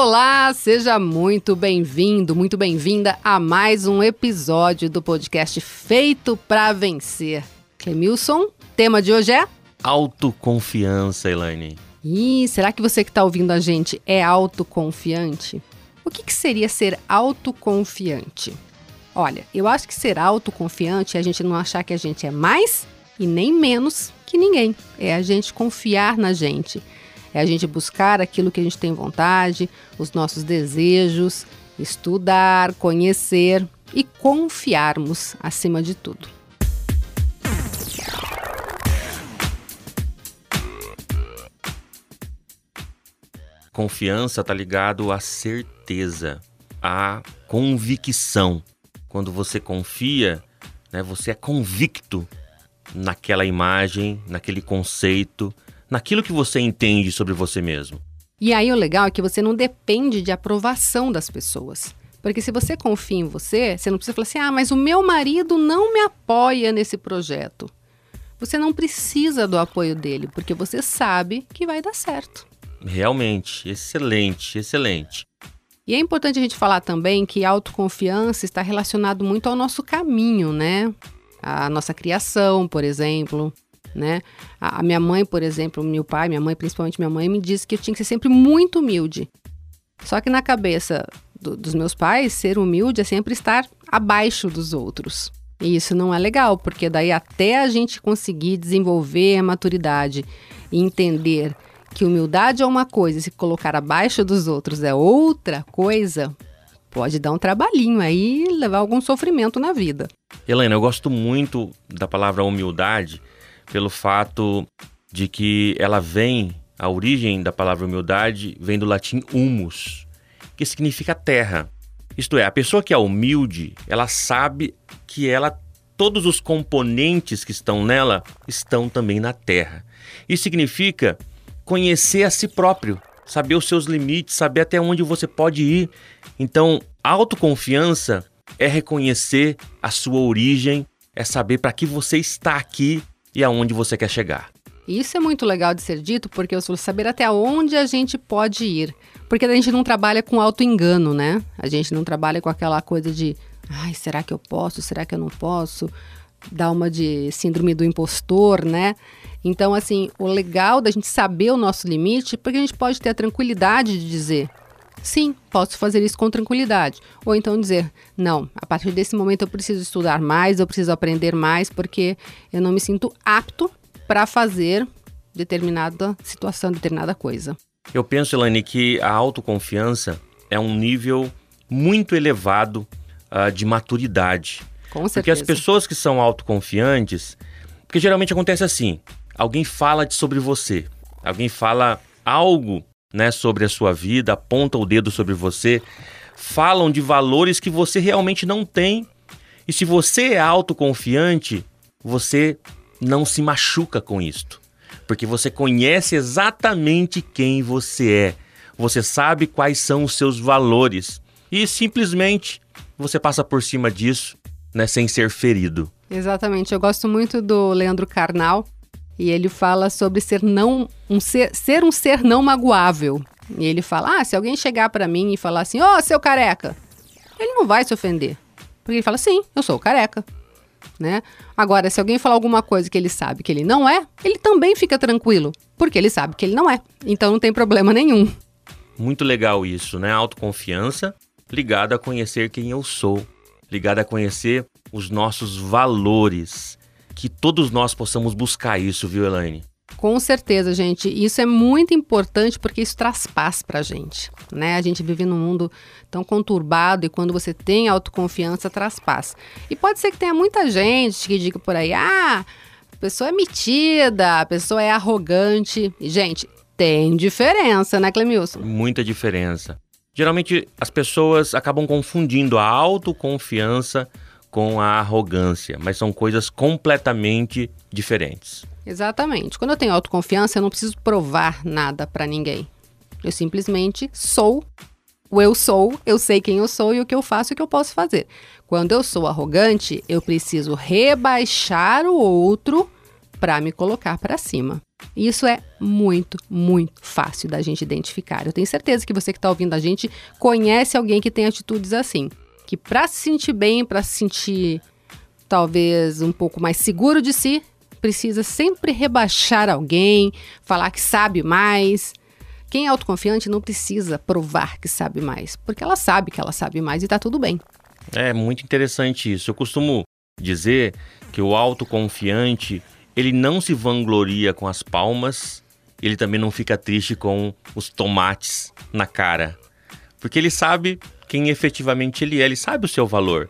Olá, seja muito bem-vindo, muito bem-vinda a mais um episódio do podcast Feito para Vencer. Clemilson, tema de hoje é autoconfiança, Elaine. Ih, será que você que está ouvindo a gente é autoconfiante? O que, que seria ser autoconfiante? Olha, eu acho que ser autoconfiante é a gente não achar que a gente é mais e nem menos que ninguém. É a gente confiar na gente é a gente buscar aquilo que a gente tem vontade, os nossos desejos, estudar, conhecer e confiarmos acima de tudo. Confiança está ligado à certeza, à convicção. Quando você confia, né, você é convicto naquela imagem, naquele conceito, naquilo que você entende sobre você mesmo. E aí o legal é que você não depende de aprovação das pessoas. Porque se você confia em você, você não precisa falar assim: ah, mas o meu marido não me apoia nesse projeto. Você não precisa do apoio dele, porque você sabe que vai dar certo. Realmente, excelente, excelente. E é importante a gente falar também que a autoconfiança está relacionado muito ao nosso caminho, né? A nossa criação, por exemplo né? A, a, minha mãe, por exemplo, meu pai, minha mãe, principalmente minha mãe, me disse que eu tinha que ser sempre muito humilde. Só que na cabeça do, dos meus pais, ser humilde é sempre estar abaixo dos outros. E isso não é legal, porque daí até a gente conseguir desenvolver a maturidade e entender que humildade é uma coisa e se colocar abaixo dos outros é outra coisa, pode dar um trabalhinho aí e levar algum sofrimento na vida. Helena, eu gosto muito da palavra humildade pelo fato de que ela vem, a origem da palavra humildade vem do latim humus, que significa terra. Isto é, a pessoa que é humilde, ela sabe que ela todos os componentes que estão nela estão também na terra. Isso significa conhecer a si próprio, saber os seus limites, saber até onde você pode ir. Então, autoconfiança é reconhecer a sua origem, é saber para que você está aqui e aonde você quer chegar. Isso é muito legal de ser dito, porque eu vou saber até onde a gente pode ir. Porque a gente não trabalha com auto-engano, né? A gente não trabalha com aquela coisa de, ai, será que eu posso? Será que eu não posso? Dá uma de síndrome do impostor, né? Então, assim, o legal da gente saber o nosso limite, porque a gente pode ter a tranquilidade de dizer, sim, posso fazer isso com tranquilidade. Ou então dizer, não, a partir desse momento eu preciso estudar mais, eu preciso aprender mais, porque eu não me sinto apto para fazer determinada situação, determinada coisa. Eu penso, Elaine, que a autoconfiança é um nível muito elevado uh, de maturidade. Com certeza. Porque as pessoas que são autoconfiantes, porque geralmente acontece assim, alguém fala sobre você, alguém fala algo né, sobre a sua vida, aponta o dedo sobre você, falam de valores que você realmente não tem. E se você é autoconfiante, você não se machuca com isto, porque você conhece exatamente quem você é. Você sabe quais são os seus valores e simplesmente você passa por cima disso, né, sem ser ferido. Exatamente. Eu gosto muito do Leandro Carnal, e ele fala sobre ser não um ser, ser um ser não magoável. E ele fala: "Ah, se alguém chegar para mim e falar assim: "Ô, oh, seu careca". Ele não vai se ofender. Porque ele fala: "Sim, eu sou careca". Né? Agora, se alguém falar alguma coisa que ele sabe que ele não é, ele também fica tranquilo, porque ele sabe que ele não é. Então não tem problema nenhum. Muito legal isso, né? Autoconfiança ligada a conhecer quem eu sou, ligada a conhecer os nossos valores que todos nós possamos buscar isso, viu, Elaine? Com certeza, gente. Isso é muito importante porque isso traz paz pra gente, né? A gente vive num mundo tão conturbado e quando você tem autoconfiança, traz paz. E pode ser que tenha muita gente que diga por aí, ah, a pessoa é metida, a pessoa é arrogante. E, gente, tem diferença, né, Clemilson? Muita diferença. Geralmente as pessoas acabam confundindo a autoconfiança com a arrogância, mas são coisas completamente diferentes. Exatamente. Quando eu tenho autoconfiança, eu não preciso provar nada para ninguém. Eu simplesmente sou o eu sou, eu sei quem eu sou e o que eu faço e o que eu posso fazer. Quando eu sou arrogante, eu preciso rebaixar o outro para me colocar para cima. Isso é muito, muito fácil da gente identificar. Eu tenho certeza que você que está ouvindo a gente conhece alguém que tem atitudes assim, que para se sentir bem, para se sentir talvez um pouco mais seguro de si, precisa sempre rebaixar alguém, falar que sabe mais. Quem é autoconfiante não precisa provar que sabe mais, porque ela sabe que ela sabe mais e está tudo bem. É muito interessante isso. Eu costumo dizer que o autoconfiante, ele não se vangloria com as palmas, ele também não fica triste com os tomates na cara. Porque ele sabe quem efetivamente ele é, ele sabe o seu valor.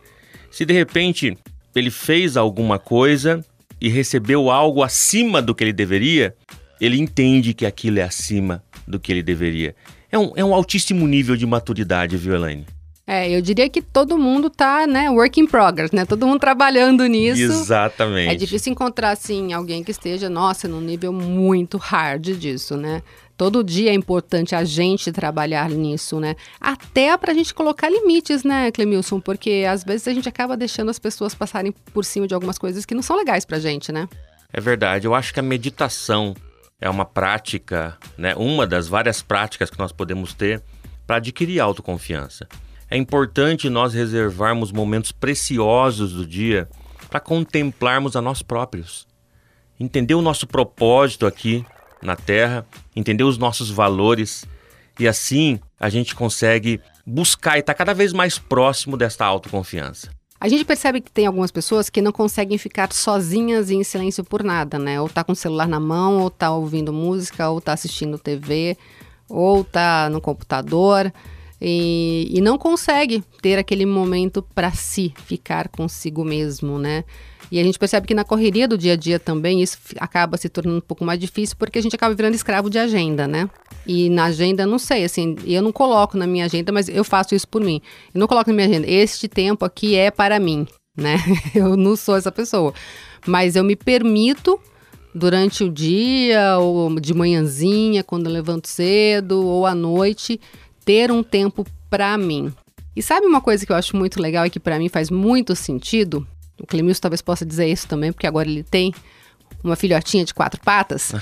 Se de repente ele fez alguma coisa e recebeu algo acima do que ele deveria, ele entende que aquilo é acima do que ele deveria. É um, é um altíssimo nível de maturidade, viu, Elaine? É, eu diria que todo mundo tá, né, work in progress, né? Todo mundo trabalhando nisso. Exatamente. É difícil encontrar, assim, alguém que esteja, nossa, num nível muito hard disso, né? Todo dia é importante a gente trabalhar nisso, né? Até para a gente colocar limites, né, Clemilson? Porque às vezes a gente acaba deixando as pessoas passarem por cima de algumas coisas que não são legais pra gente, né? É verdade. Eu acho que a meditação é uma prática, né? Uma das várias práticas que nós podemos ter para adquirir autoconfiança. É importante nós reservarmos momentos preciosos do dia para contemplarmos a nós próprios. Entender o nosso propósito aqui na Terra, entender os nossos valores e assim a gente consegue buscar e estar tá cada vez mais próximo desta autoconfiança. A gente percebe que tem algumas pessoas que não conseguem ficar sozinhas e em silêncio por nada, né? Ou tá com o celular na mão, ou tá ouvindo música, ou tá assistindo TV, ou tá no computador e, e não consegue ter aquele momento para si, ficar consigo mesmo, né? E a gente percebe que na correria do dia a dia também isso acaba se tornando um pouco mais difícil porque a gente acaba virando escravo de agenda, né? E na agenda, não sei, assim, eu não coloco na minha agenda, mas eu faço isso por mim. Eu não coloco na minha agenda, este tempo aqui é para mim, né? Eu não sou essa pessoa. Mas eu me permito durante o dia, ou de manhãzinha, quando eu levanto cedo, ou à noite, ter um tempo para mim. E sabe uma coisa que eu acho muito legal e que para mim faz muito sentido? O Clemilson talvez possa dizer isso também, porque agora ele tem uma filhotinha de quatro patas.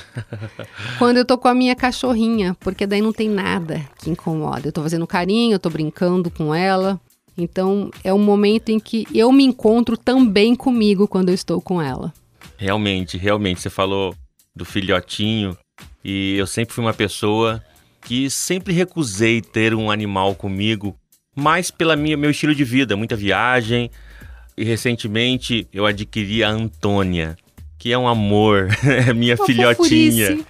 quando eu tô com a minha cachorrinha, porque daí não tem nada que incomoda. Eu tô fazendo carinho, eu tô brincando com ela. Então é um momento em que eu me encontro também comigo quando eu estou com ela. Realmente, realmente. Você falou do filhotinho e eu sempre fui uma pessoa que sempre recusei ter um animal comigo, mais pela minha meu estilo de vida, muita viagem. E recentemente eu adquiri a Antônia, que é um amor, é minha Uma filhotinha. Fofurice.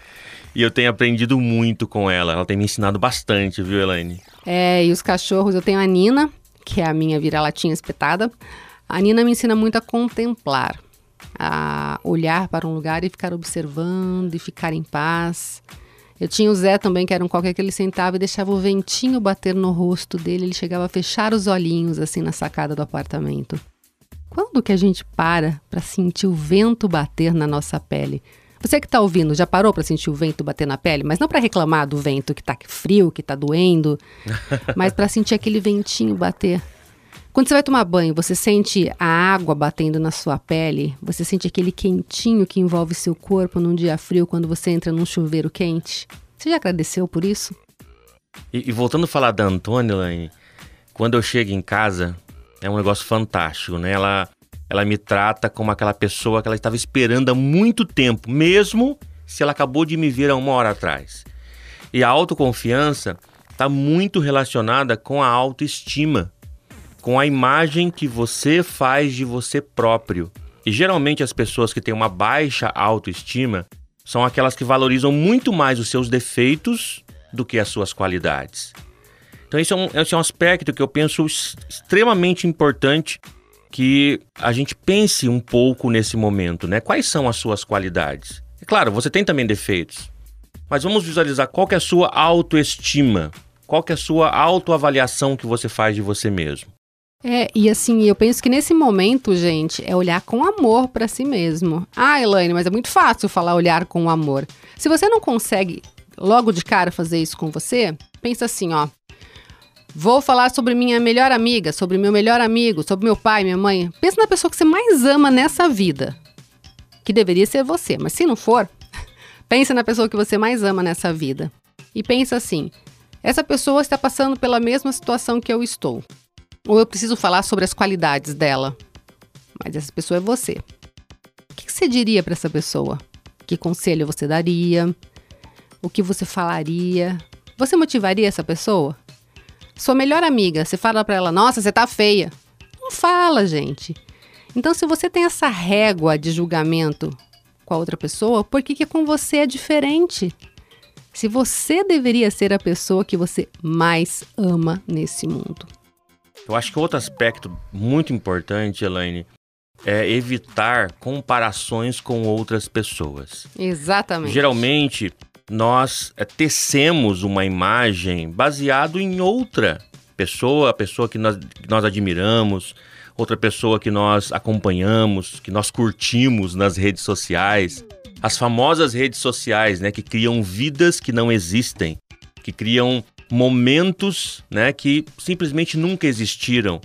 E eu tenho aprendido muito com ela. Ela tem me ensinado bastante, viu, Elaine? É, e os cachorros, eu tenho a Nina, que é a minha vira-latinha espetada. A Nina me ensina muito a contemplar, a olhar para um lugar e ficar observando e ficar em paz. Eu tinha o Zé também, que era um qualquer que ele sentava e deixava o ventinho bater no rosto dele. Ele chegava a fechar os olhinhos assim na sacada do apartamento. Quando que a gente para para sentir o vento bater na nossa pele? Você que está ouvindo, já parou para sentir o vento bater na pele? Mas não para reclamar do vento que está frio, que está doendo, mas para sentir aquele ventinho bater. Quando você vai tomar banho, você sente a água batendo na sua pele? Você sente aquele quentinho que envolve seu corpo num dia frio quando você entra num chuveiro quente? Você já agradeceu por isso? E, e voltando a falar da Antônia, quando eu chego em casa, é um negócio fantástico, né? Ela, ela me trata como aquela pessoa que ela estava esperando há muito tempo, mesmo se ela acabou de me ver há uma hora atrás. E a autoconfiança está muito relacionada com a autoestima com a imagem que você faz de você próprio. E geralmente as pessoas que têm uma baixa autoestima são aquelas que valorizam muito mais os seus defeitos do que as suas qualidades. Então, esse é um, esse é um aspecto que eu penso extremamente importante que a gente pense um pouco nesse momento, né? Quais são as suas qualidades? É claro, você tem também defeitos, mas vamos visualizar qual é a sua autoestima, qual é a sua autoavaliação que você faz de você mesmo. É, e assim, eu penso que nesse momento, gente, é olhar com amor para si mesmo. Ah, Elaine, mas é muito fácil falar olhar com amor. Se você não consegue logo de cara fazer isso com você, pensa assim, ó. Vou falar sobre minha melhor amiga, sobre meu melhor amigo, sobre meu pai, minha mãe. Pensa na pessoa que você mais ama nessa vida. que deveria ser você, mas se não for, pensa na pessoa que você mais ama nessa vida. E pensa assim: essa pessoa está passando pela mesma situação que eu estou. Ou eu preciso falar sobre as qualidades dela. Mas essa pessoa é você. O que você diria para essa pessoa? Que conselho você daria? O que você falaria? Você motivaria essa pessoa? Sua melhor amiga, você fala para ela: "Nossa, você tá feia". Não fala, gente. Então, se você tem essa régua de julgamento com a outra pessoa, por que, que com você é diferente? Se você deveria ser a pessoa que você mais ama nesse mundo. Eu acho que outro aspecto muito importante, Elaine, é evitar comparações com outras pessoas. Exatamente. Geralmente, nós tecemos uma imagem baseado em outra pessoa, a pessoa que nós, que nós admiramos, outra pessoa que nós acompanhamos, que nós curtimos nas redes sociais. As famosas redes sociais, né, que criam vidas que não existem, que criam momentos, né, que simplesmente nunca existiram.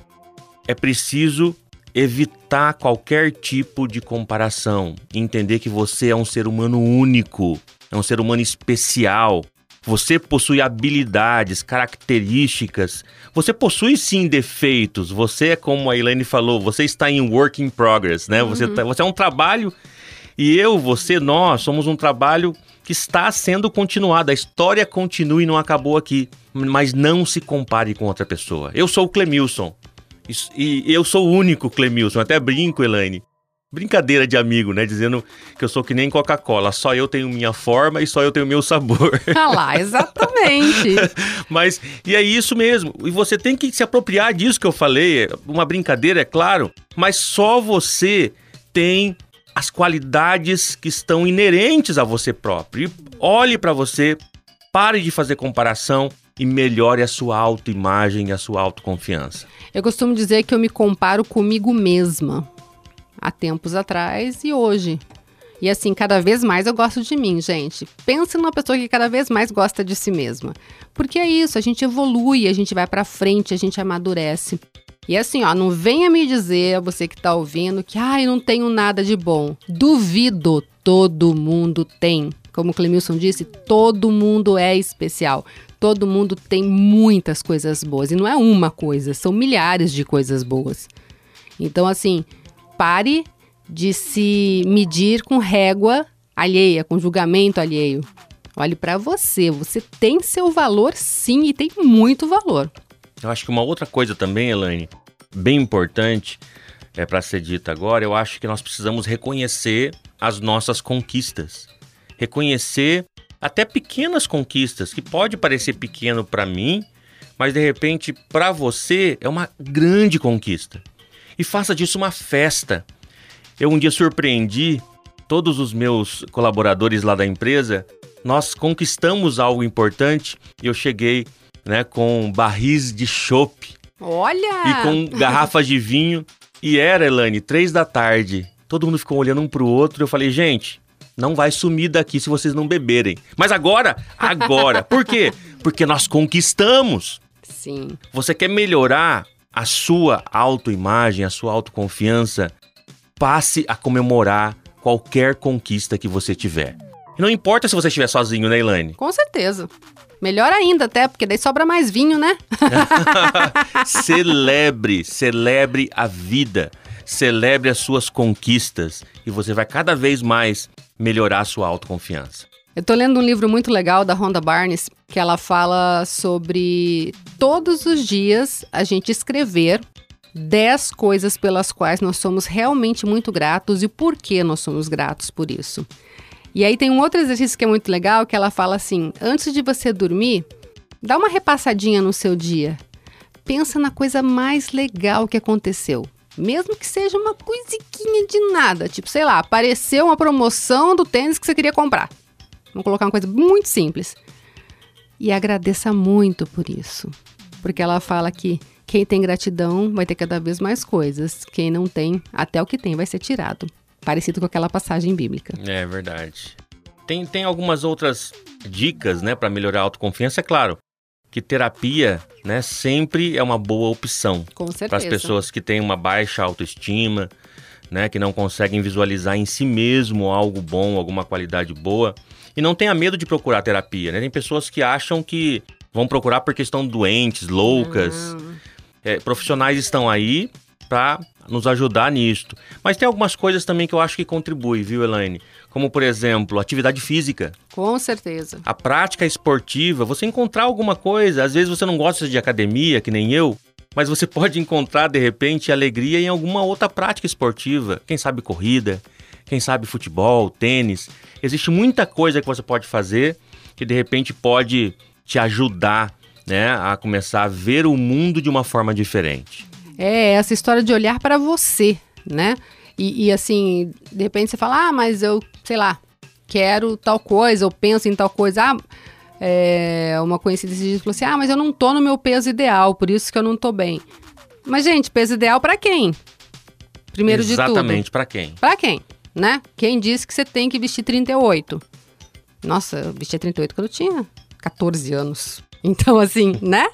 É preciso evitar qualquer tipo de comparação, entender que você é um ser humano único, é um ser humano especial. Você possui habilidades, características. Você possui sim defeitos. Você é como a Elaine falou, você está em work in progress, né? Uhum. Você, tá, você é um trabalho e eu, você, nós somos um trabalho que está sendo continuado. A história continua e não acabou aqui. Mas não se compare com outra pessoa. Eu sou o Clemilson. E eu sou o único Clemilson. Até brinco, Elaine brincadeira de amigo, né? Dizendo que eu sou que nem Coca-Cola, só eu tenho minha forma e só eu tenho meu sabor. Ah lá, exatamente. Mas, e é isso mesmo. E você tem que se apropriar disso que eu falei. Uma brincadeira, é claro, mas só você tem as qualidades que estão inerentes a você próprio. E olhe para você, pare de fazer comparação e melhore a sua autoimagem e a sua autoconfiança. Eu costumo dizer que eu me comparo comigo mesma há tempos atrás e hoje. E assim, cada vez mais eu gosto de mim, gente. Pense numa pessoa que cada vez mais gosta de si mesma. Porque é isso, a gente evolui, a gente vai para frente, a gente amadurece. E assim, ó, não venha me dizer, você que tá ouvindo, que ai, não tenho nada de bom. Duvido, todo mundo tem. Como o Clemilson disse, todo mundo é especial. Todo mundo tem muitas coisas boas. E não é uma coisa, são milhares de coisas boas. Então, assim, pare de se medir com régua alheia, com julgamento alheio. Olhe para você, você tem seu valor sim e tem muito valor. Eu acho que uma outra coisa também, Elaine, bem importante é para ser dita agora, eu acho que nós precisamos reconhecer as nossas conquistas. Reconhecer até pequenas conquistas, que pode parecer pequeno para mim, mas de repente para você é uma grande conquista e faça disso uma festa. Eu um dia surpreendi todos os meus colaboradores lá da empresa. Nós conquistamos algo importante e eu cheguei né, com barris de chopp. Olha! E com garrafas de vinho. E era, Elane, três da tarde. Todo mundo ficou olhando um pro outro. Eu falei, gente, não vai sumir daqui se vocês não beberem. Mas agora, agora. Por quê? Porque nós conquistamos. Sim. Você quer melhorar a sua autoimagem, a sua autoconfiança, passe a comemorar qualquer conquista que você tiver. não importa se você estiver sozinho, né, Elaine? Com certeza. Melhor ainda, até, porque daí sobra mais vinho, né? celebre, celebre a vida. Celebre as suas conquistas e você vai cada vez mais melhorar a sua autoconfiança. Eu tô lendo um livro muito legal da Rhonda Barnes, que ela fala sobre todos os dias a gente escrever 10 coisas pelas quais nós somos realmente muito gratos e por que nós somos gratos por isso. E aí tem um outro exercício que é muito legal, que ela fala assim: antes de você dormir, dá uma repassadinha no seu dia. Pensa na coisa mais legal que aconteceu. Mesmo que seja uma coisiquinha de nada, tipo, sei lá, apareceu uma promoção do tênis que você queria comprar. Vamos colocar uma coisa muito simples. E agradeça muito por isso. Porque ela fala que quem tem gratidão vai ter cada vez mais coisas. Quem não tem, até o que tem vai ser tirado. Parecido com aquela passagem bíblica. É verdade. Tem, tem algumas outras dicas, né, para melhorar a autoconfiança, é claro. Que terapia, né, sempre é uma boa opção. Com certeza. Para as pessoas que têm uma baixa autoestima, né, que não conseguem visualizar em si mesmo algo bom, alguma qualidade boa, e não tenha medo de procurar terapia, né? Tem pessoas que acham que vão procurar porque estão doentes, loucas. É, profissionais estão aí para nos ajudar nisto. Mas tem algumas coisas também que eu acho que contribuem, viu, Elaine? Como, por exemplo, atividade física. Com certeza. A prática esportiva, você encontrar alguma coisa. Às vezes você não gosta de academia, que nem eu, mas você pode encontrar, de repente, alegria em alguma outra prática esportiva. Quem sabe corrida, quem sabe futebol, tênis. Existe muita coisa que você pode fazer que, de repente, pode te ajudar né, a começar a ver o mundo de uma forma diferente. É, essa história de olhar para você, né? E, e, assim, de repente você fala, ah, mas eu, sei lá, quero tal coisa, eu penso em tal coisa. Ah, é, uma conhecida esse dia falou assim, ah, mas eu não tô no meu peso ideal, por isso que eu não tô bem. Mas, gente, peso ideal para quem? Primeiro Exatamente, de tudo. Exatamente, para quem? Para quem, né? Quem disse que você tem que vestir 38? Nossa, eu vestia 38 quando eu tinha 14 anos. Então, assim, né?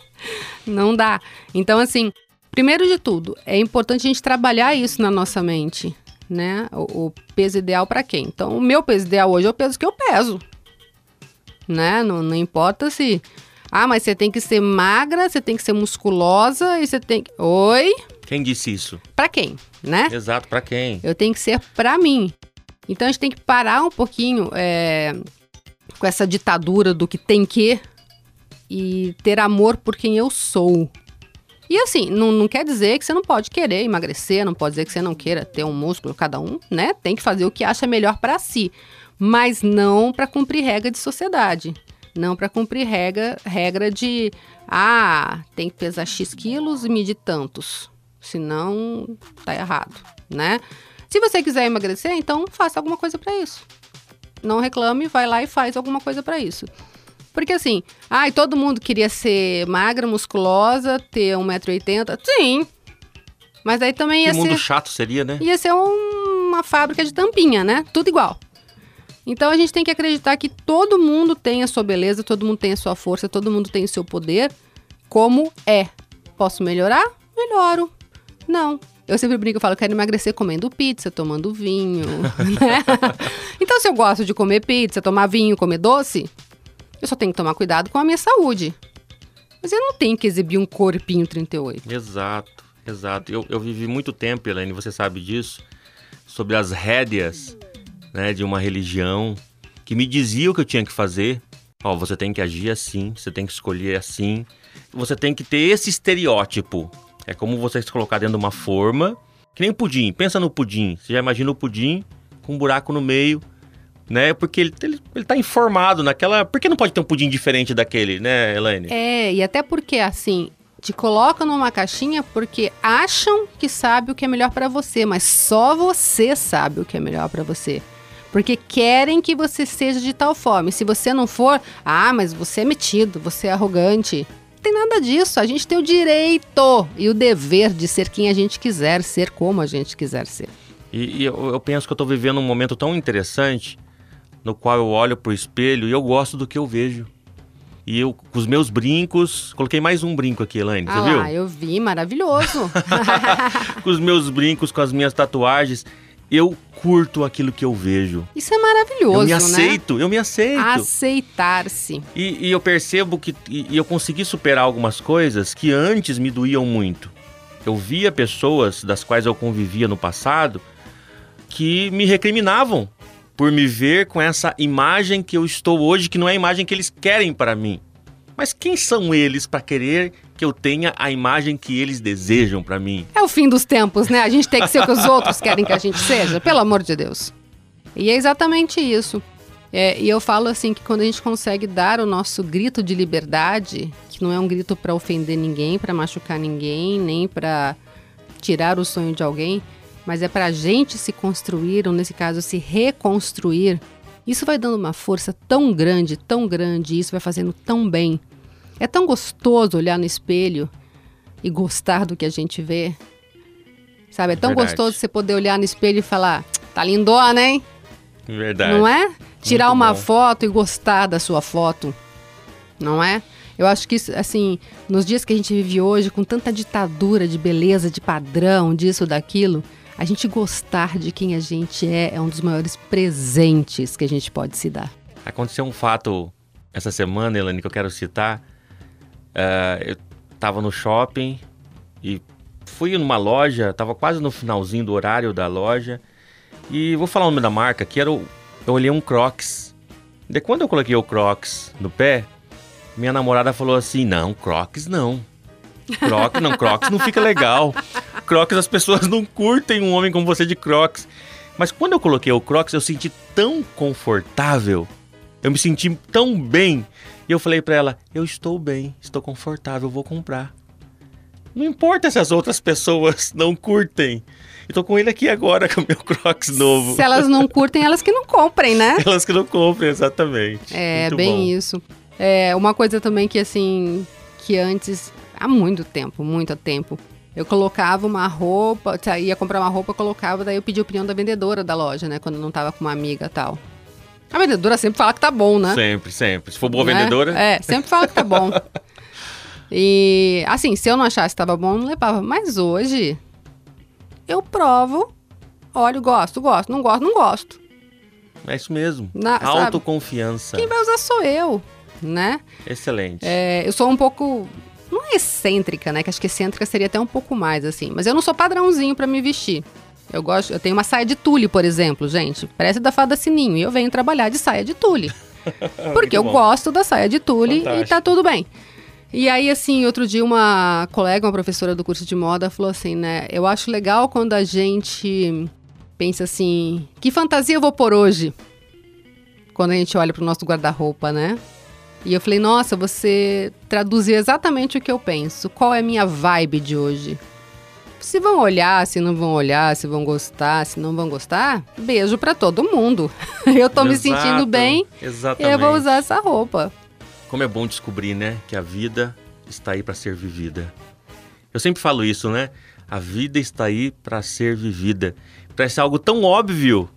Não dá. Então, assim, primeiro de tudo, é importante a gente trabalhar isso na nossa mente, né? O, o peso ideal para quem? Então, o meu peso ideal hoje é o peso que eu peso, né? Não, não importa se. Ah, mas você tem que ser magra, você tem que ser musculosa e você tem que. Oi? Quem disse isso? Para quem, né? Exato, para quem? Eu tenho que ser para mim. Então a gente tem que parar um pouquinho é, com essa ditadura do que tem que, e ter amor por quem eu sou. E assim, não, não quer dizer que você não pode querer emagrecer, não pode dizer que você não queira ter um músculo, cada um, né? Tem que fazer o que acha melhor para si, mas não para cumprir regra de sociedade. Não para cumprir regra, regra de, ah, tem que pesar X quilos e medir tantos. Senão, tá errado, né? Se você quiser emagrecer, então faça alguma coisa para isso. Não reclame, vai lá e faz alguma coisa para isso. Porque assim, ai, todo mundo queria ser magra, musculosa, ter 1,80m. Sim. Mas aí também ia que ser. mundo chato seria, né? Ia ser um, uma fábrica de tampinha, né? Tudo igual. Então a gente tem que acreditar que todo mundo tem a sua beleza, todo mundo tem a sua força, todo mundo tem o seu poder, como é. Posso melhorar? Melhoro. Não. Eu sempre brinco, eu falo, quero emagrecer comendo pizza, tomando vinho, né? Então se eu gosto de comer pizza, tomar vinho, comer doce, eu só tenho que tomar cuidado com a minha saúde. Mas eu não tenho que exibir um corpinho 38. Exato, exato. Eu, eu vivi muito tempo, Elaine, você sabe disso, sobre as rédeas né, de uma religião que me dizia o que eu tinha que fazer. Ó, oh, você tem que agir assim, você tem que escolher assim, você tem que ter esse estereótipo. É como você se colocar dentro de uma forma, que nem pudim. Pensa no pudim. Você já imagina o pudim com um buraco no meio, né? Porque ele, ele, ele tá informado naquela. Por que não pode ter um pudim diferente daquele, né, Elaine? É, e até porque, assim, te colocam numa caixinha porque acham que sabe o que é melhor para você, mas só você sabe o que é melhor para você. Porque querem que você seja de tal forma. E se você não for, ah, mas você é metido, você é arrogante. Tem nada disso. A gente tem o direito e o dever de ser quem a gente quiser, ser como a gente quiser ser. E, e eu, eu penso que eu estou vivendo um momento tão interessante no qual eu olho pro espelho e eu gosto do que eu vejo. E eu, com os meus brincos, coloquei mais um brinco aqui, Elaine, ah você viu? Ah, eu vi, maravilhoso. com os meus brincos, com as minhas tatuagens, eu curto aquilo que eu vejo. Isso é maravilhoso, Eu me né? aceito, né? eu me aceito. Aceitar-se. E, e, eu percebo que e, e eu consegui superar algumas coisas que antes me doíam muito. Eu via pessoas das quais eu convivia no passado que me recriminavam por me ver com essa imagem que eu estou hoje, que não é a imagem que eles querem para mim. Mas quem são eles para querer que eu tenha a imagem que eles desejam para mim? É o fim dos tempos, né? A gente tem que ser o que os outros querem que a gente seja, pelo amor de Deus. E é exatamente isso. É, e eu falo assim que quando a gente consegue dar o nosso grito de liberdade, que não é um grito para ofender ninguém, para machucar ninguém, nem para tirar o sonho de alguém, mas é para a gente se construir, ou nesse caso, se reconstruir. Isso vai dando uma força tão grande, tão grande, isso vai fazendo tão bem. É tão gostoso olhar no espelho e gostar do que a gente vê. Sabe? É tão Verdade. gostoso você poder olhar no espelho e falar: tá lindona, hein? Verdade. Não é? Tirar Muito uma bom. foto e gostar da sua foto. Não é? Eu acho que, assim, nos dias que a gente vive hoje, com tanta ditadura de beleza, de padrão, disso, daquilo, A gente gostar de quem a gente é é um dos maiores presentes que a gente pode se dar. Aconteceu um fato essa semana, Elane, que eu quero citar. Uh, eu estava no shopping e fui numa loja, estava quase no finalzinho do horário da loja. E vou falar o nome da marca, que era o, eu olhei um Crocs. De quando eu coloquei o Crocs no pé, minha namorada falou assim: "Não, Crocs não. Crocs não, Crocs não fica legal. Crocs as pessoas não curtem um homem como você de Crocs". Mas quando eu coloquei o Crocs, eu senti tão confortável. Eu me senti tão bem. E eu falei para ela: "Eu estou bem, estou confortável, vou comprar". Não importa se as outras pessoas não curtem. E tô com ele aqui agora, com o meu Crocs novo. Se elas não curtem, elas que não comprem, né? elas que não comprem, exatamente. É, Muito bem bom. isso. É, uma coisa também que, assim, que antes, há muito tempo, muito tempo, eu colocava uma roupa, ia comprar uma roupa, colocava, daí eu pedi a opinião da vendedora da loja, né? Quando não tava com uma amiga tal. A vendedora sempre fala que tá bom, né? Sempre, sempre. Se for boa né? vendedora. É, sempre fala que tá bom. e, assim, se eu não achasse que tava bom, não levava. Mas hoje, eu provo, olho, gosto, gosto, não gosto, não gosto. É isso mesmo. Na, Autoconfiança. Quem vai usar sou eu, né? Excelente. É, eu sou um pouco. Não é excêntrica, né? Que acho que excêntrica seria até um pouco mais, assim. Mas eu não sou padrãozinho para me vestir. Eu gosto, eu tenho uma saia de tule, por exemplo, gente. Parece da fada sininho. E eu venho trabalhar de saia de tule. Porque eu gosto da saia de tule Fantástico. e tá tudo bem. E aí, assim, outro dia uma colega, uma professora do curso de moda, falou assim, né? Eu acho legal quando a gente pensa assim, que fantasia eu vou pôr hoje? Quando a gente olha pro nosso guarda-roupa, né? E eu falei, nossa, você traduziu exatamente o que eu penso. Qual é a minha vibe de hoje? Se vão olhar, se não vão olhar, se vão gostar, se não vão gostar, beijo para todo mundo. eu tô Exato, me sentindo bem, exatamente. eu vou usar essa roupa. Como é bom descobrir, né, que a vida está aí para ser vivida. Eu sempre falo isso, né? A vida está aí para ser vivida. Parece algo tão óbvio,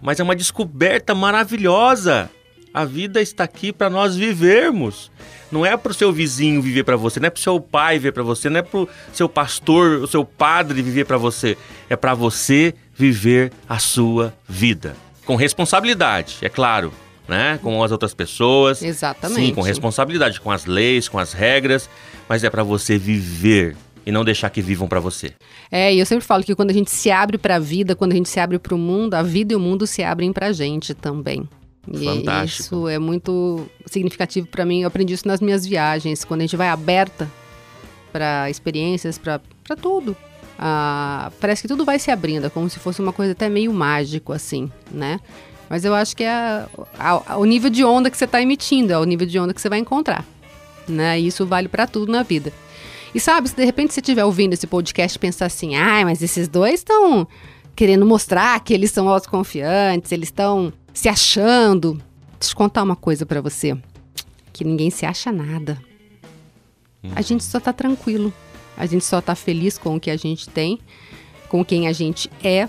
mas é uma descoberta maravilhosa. A vida está aqui para nós vivermos. Não é para o seu vizinho viver para você, não é para o seu pai viver para você, não é para o seu pastor, o seu padre viver para você. É para você viver a sua vida. Com responsabilidade, é claro né? Com as outras pessoas. Exatamente. Sim, com responsabilidade, com as leis, com as regras, mas é para você viver e não deixar que vivam para você. É, e eu sempre falo que quando a gente se abre para a vida, quando a gente se abre para o mundo, a vida e o mundo se abrem para a gente também. Fantástico. Isso é muito significativo para mim. Eu aprendi isso nas minhas viagens, quando a gente vai aberta para experiências, para tudo. Ah, parece que tudo vai se abrindo, é como se fosse uma coisa até meio mágico, assim, né? Mas eu acho que é a, a, a, o nível de onda que você está emitindo, é o nível de onda que você vai encontrar. Né? E isso vale para tudo na vida. E sabe, se de repente você estiver ouvindo esse podcast e pensar assim, ai, ah, mas esses dois estão querendo mostrar que eles são autoconfiantes, eles estão se achando. Deixa eu contar uma coisa para você, que ninguém se acha nada. A gente só tá tranquilo. A gente só tá feliz com o que a gente tem, com quem a gente é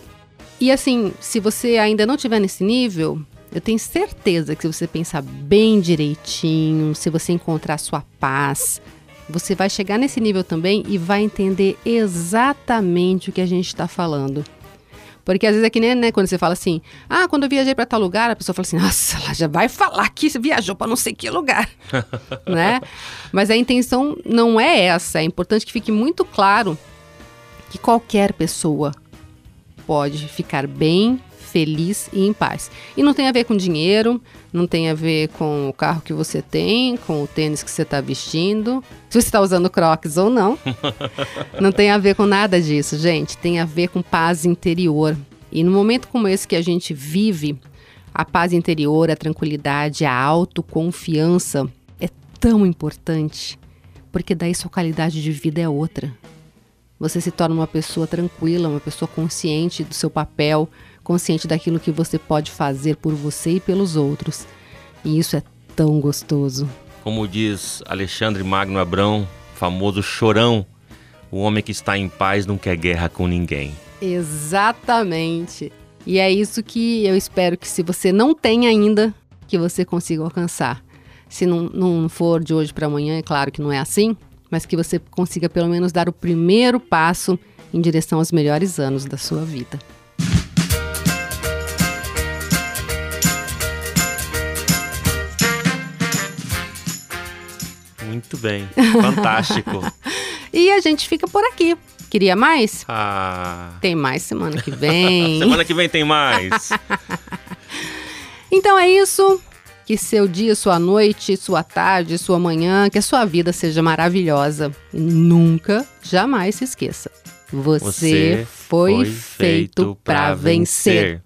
e assim, se você ainda não estiver nesse nível, eu tenho certeza que se você pensar bem direitinho, se você encontrar a sua paz, você vai chegar nesse nível também e vai entender exatamente o que a gente está falando. Porque às vezes é que nem né, quando você fala assim, ah, quando eu viajei para tal lugar, a pessoa fala assim, nossa, ela já vai falar que viajou para não sei que lugar, né? Mas a intenção não é essa. É importante que fique muito claro que qualquer pessoa pode ficar bem, feliz e em paz. E não tem a ver com dinheiro, não tem a ver com o carro que você tem, com o tênis que você está vestindo, se você está usando crocs ou não. não tem a ver com nada disso, gente. Tem a ver com paz interior. E no momento como esse que a gente vive, a paz interior, a tranquilidade, a autoconfiança é tão importante, porque daí sua qualidade de vida é outra. Você se torna uma pessoa tranquila, uma pessoa consciente do seu papel, consciente daquilo que você pode fazer por você e pelos outros. E isso é tão gostoso. Como diz Alexandre Magno Abrão, famoso chorão, o homem que está em paz não quer guerra com ninguém. Exatamente. E é isso que eu espero que se você não tem ainda, que você consiga alcançar. Se não, não for de hoje para amanhã, é claro que não é assim, mas que você consiga pelo menos dar o primeiro passo em direção aos melhores anos da sua vida. Muito bem, fantástico. e a gente fica por aqui. Queria mais? Ah. Tem mais semana que vem. semana que vem tem mais. então é isso. Que seu dia, sua noite, sua tarde, sua manhã, que a sua vida seja maravilhosa. E nunca, jamais se esqueça. Você, Você foi, foi, feito para vencer. vencer.